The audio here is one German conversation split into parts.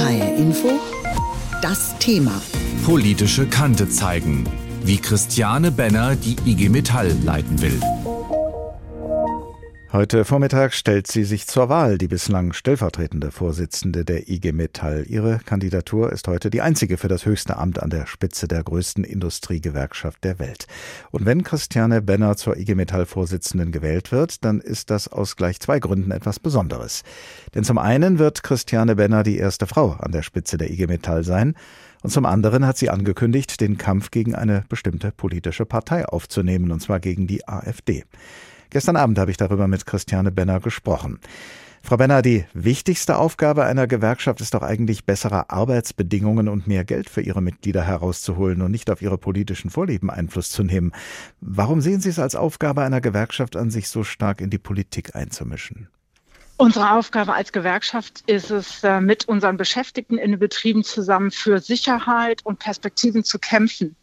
HR Info, das Thema. Politische Kante zeigen, wie Christiane Benner die IG Metall leiten will. Heute Vormittag stellt sie sich zur Wahl, die bislang stellvertretende Vorsitzende der IG Metall. Ihre Kandidatur ist heute die einzige für das höchste Amt an der Spitze der größten Industriegewerkschaft der Welt. Und wenn Christiane Benner zur IG Metall Vorsitzenden gewählt wird, dann ist das aus gleich zwei Gründen etwas Besonderes. Denn zum einen wird Christiane Benner die erste Frau an der Spitze der IG Metall sein. Und zum anderen hat sie angekündigt, den Kampf gegen eine bestimmte politische Partei aufzunehmen, und zwar gegen die AfD. Gestern Abend habe ich darüber mit Christiane Benner gesprochen. Frau Benner, die wichtigste Aufgabe einer Gewerkschaft ist doch eigentlich bessere Arbeitsbedingungen und mehr Geld für ihre Mitglieder herauszuholen und nicht auf ihre politischen Vorlieben Einfluss zu nehmen. Warum sehen Sie es als Aufgabe einer Gewerkschaft an, sich so stark in die Politik einzumischen? Unsere Aufgabe als Gewerkschaft ist es, äh, mit unseren Beschäftigten in den Betrieben zusammen für Sicherheit und Perspektiven zu kämpfen.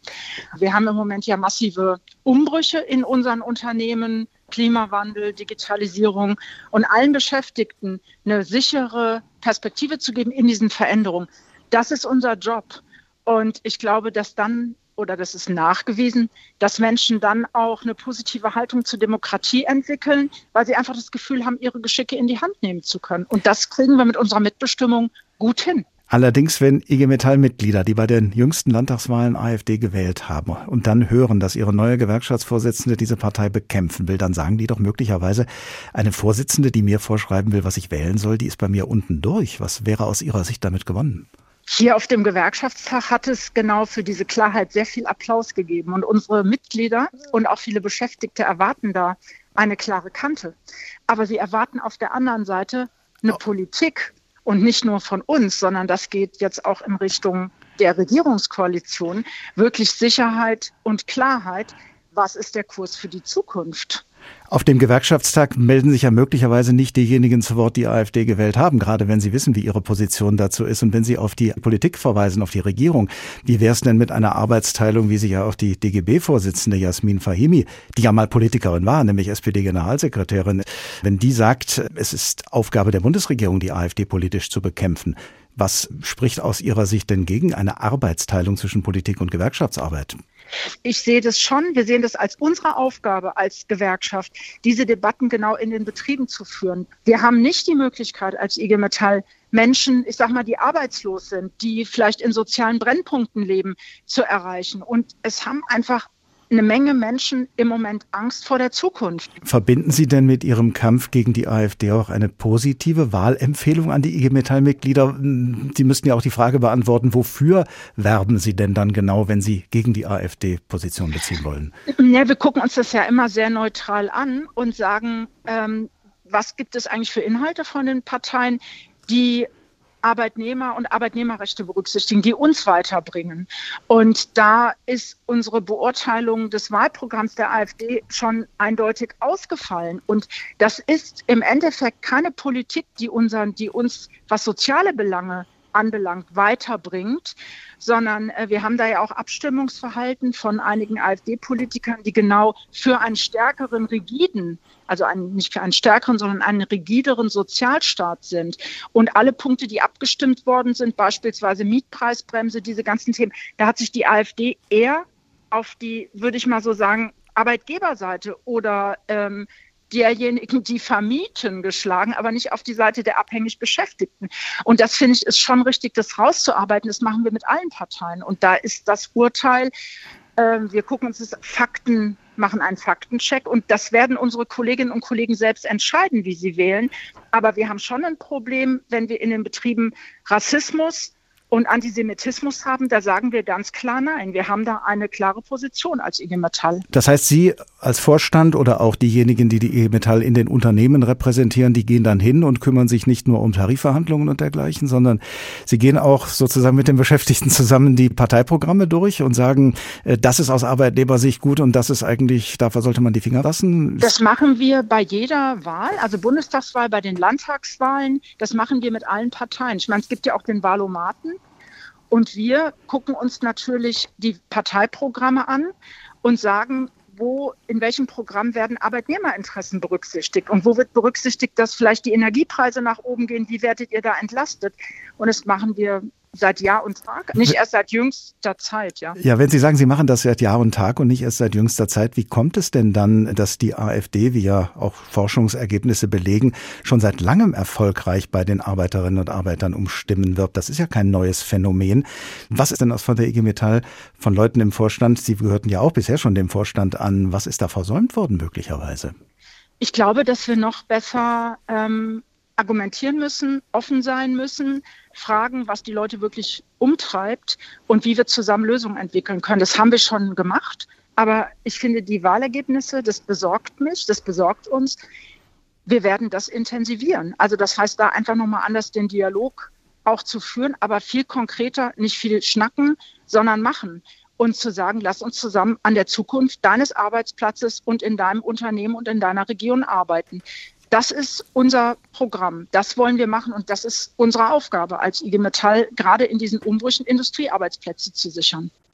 Wir haben im Moment ja massive Umbrüche in unseren Unternehmen. Klimawandel, Digitalisierung und allen Beschäftigten eine sichere Perspektive zu geben in diesen Veränderungen. Das ist unser Job. Und ich glaube, dass dann, oder das ist nachgewiesen, dass Menschen dann auch eine positive Haltung zur Demokratie entwickeln, weil sie einfach das Gefühl haben, ihre Geschicke in die Hand nehmen zu können. Und das kriegen wir mit unserer Mitbestimmung gut hin. Allerdings, wenn IG Metall-Mitglieder, die bei den jüngsten Landtagswahlen AfD gewählt haben und dann hören, dass ihre neue Gewerkschaftsvorsitzende diese Partei bekämpfen will, dann sagen die doch möglicherweise, eine Vorsitzende, die mir vorschreiben will, was ich wählen soll, die ist bei mir unten durch. Was wäre aus Ihrer Sicht damit gewonnen? Hier auf dem Gewerkschaftstag hat es genau für diese Klarheit sehr viel Applaus gegeben. Und unsere Mitglieder und auch viele Beschäftigte erwarten da eine klare Kante. Aber sie erwarten auf der anderen Seite eine oh. Politik, und nicht nur von uns, sondern das geht jetzt auch in Richtung der Regierungskoalition, wirklich Sicherheit und Klarheit. Was ist der Kurs für die Zukunft? Auf dem Gewerkschaftstag melden sich ja möglicherweise nicht diejenigen zu Wort, die AfD gewählt haben, gerade wenn sie wissen, wie ihre Position dazu ist. Und wenn sie auf die Politik verweisen, auf die Regierung, wie wäre es denn mit einer Arbeitsteilung, wie sie ja auch die DGB-Vorsitzende Jasmin Fahimi, die ja mal Politikerin war, nämlich SPD-Generalsekretärin, wenn die sagt, es ist Aufgabe der Bundesregierung, die AfD politisch zu bekämpfen. Was spricht aus Ihrer Sicht denn gegen eine Arbeitsteilung zwischen Politik und Gewerkschaftsarbeit? Ich sehe das schon. Wir sehen das als unsere Aufgabe als Gewerkschaft, diese Debatten genau in den Betrieben zu führen. Wir haben nicht die Möglichkeit als IG Metall Menschen, ich sag mal, die arbeitslos sind, die vielleicht in sozialen Brennpunkten leben, zu erreichen. Und es haben einfach eine Menge Menschen im Moment Angst vor der Zukunft. Verbinden Sie denn mit Ihrem Kampf gegen die AfD auch eine positive Wahlempfehlung an die IG Metall-Mitglieder? Sie müssten ja auch die Frage beantworten, wofür werben Sie denn dann genau, wenn Sie gegen die AfD Position beziehen wollen? Ja, wir gucken uns das ja immer sehr neutral an und sagen, ähm, was gibt es eigentlich für Inhalte von den Parteien, die Arbeitnehmer und Arbeitnehmerrechte berücksichtigen, die uns weiterbringen. Und da ist unsere Beurteilung des Wahlprogramms der AfD schon eindeutig ausgefallen. Und das ist im Endeffekt keine Politik, die, unseren, die uns, was soziale Belange anbelangt, weiterbringt, sondern äh, wir haben da ja auch Abstimmungsverhalten von einigen AfD-Politikern, die genau für einen stärkeren, rigiden, also einen, nicht für einen stärkeren, sondern einen rigideren Sozialstaat sind. Und alle Punkte, die abgestimmt worden sind, beispielsweise Mietpreisbremse, diese ganzen Themen, da hat sich die AfD eher auf die, würde ich mal so sagen, Arbeitgeberseite oder ähm, derjenigen, die vermieten, geschlagen, aber nicht auf die Seite der abhängig Beschäftigten. Und das finde ich ist schon richtig, das rauszuarbeiten. Das machen wir mit allen Parteien. Und da ist das Urteil, äh, wir gucken uns das Fakten, machen einen Faktencheck und das werden unsere Kolleginnen und Kollegen selbst entscheiden, wie sie wählen. Aber wir haben schon ein Problem, wenn wir in den Betrieben Rassismus, und Antisemitismus haben, da sagen wir ganz klar nein. Wir haben da eine klare Position als IG Metall. Das heißt, Sie als Vorstand oder auch diejenigen, die die IG Metall in den Unternehmen repräsentieren, die gehen dann hin und kümmern sich nicht nur um Tarifverhandlungen und dergleichen, sondern sie gehen auch sozusagen mit den Beschäftigten zusammen die Parteiprogramme durch und sagen, äh, das ist aus Arbeitnehmersicht gut und das ist eigentlich, dafür sollte man die Finger lassen. Das machen wir bei jeder Wahl, also Bundestagswahl, bei den Landtagswahlen. Das machen wir mit allen Parteien. Ich meine, es gibt ja auch den Wahlomaten. Und wir gucken uns natürlich die Parteiprogramme an und sagen, wo, in welchem Programm werden Arbeitnehmerinteressen berücksichtigt und wo wird berücksichtigt, dass vielleicht die Energiepreise nach oben gehen, wie werdet ihr da entlastet? Und das machen wir seit Jahr und Tag, nicht erst seit jüngster Zeit, ja. Ja, wenn Sie sagen, Sie machen das seit Jahr und Tag und nicht erst seit jüngster Zeit, wie kommt es denn dann, dass die AfD, wie ja auch Forschungsergebnisse belegen, schon seit langem erfolgreich bei den Arbeiterinnen und Arbeitern um Stimmen wirbt? Das ist ja kein neues Phänomen. Was ist denn aus von der IG Metall von Leuten im Vorstand? Sie gehörten ja auch bisher schon dem Vorstand an. Was ist da versäumt worden möglicherweise? Ich glaube, dass wir noch besser ähm, argumentieren müssen, offen sein müssen, fragen, was die Leute wirklich umtreibt und wie wir zusammen Lösungen entwickeln können. Das haben wir schon gemacht. Aber ich finde, die Wahlergebnisse, das besorgt mich, das besorgt uns. Wir werden das intensivieren. Also das heißt, da einfach nochmal anders den Dialog auch zu führen, aber viel konkreter, nicht viel schnacken, sondern machen und zu sagen, lass uns zusammen an der Zukunft deines Arbeitsplatzes und in deinem Unternehmen und in deiner Region arbeiten. Das ist unser Programm. Das wollen wir machen und das ist unsere Aufgabe als IG Metall, gerade in diesen Umbrüchen Industriearbeitsplätze zu sichern.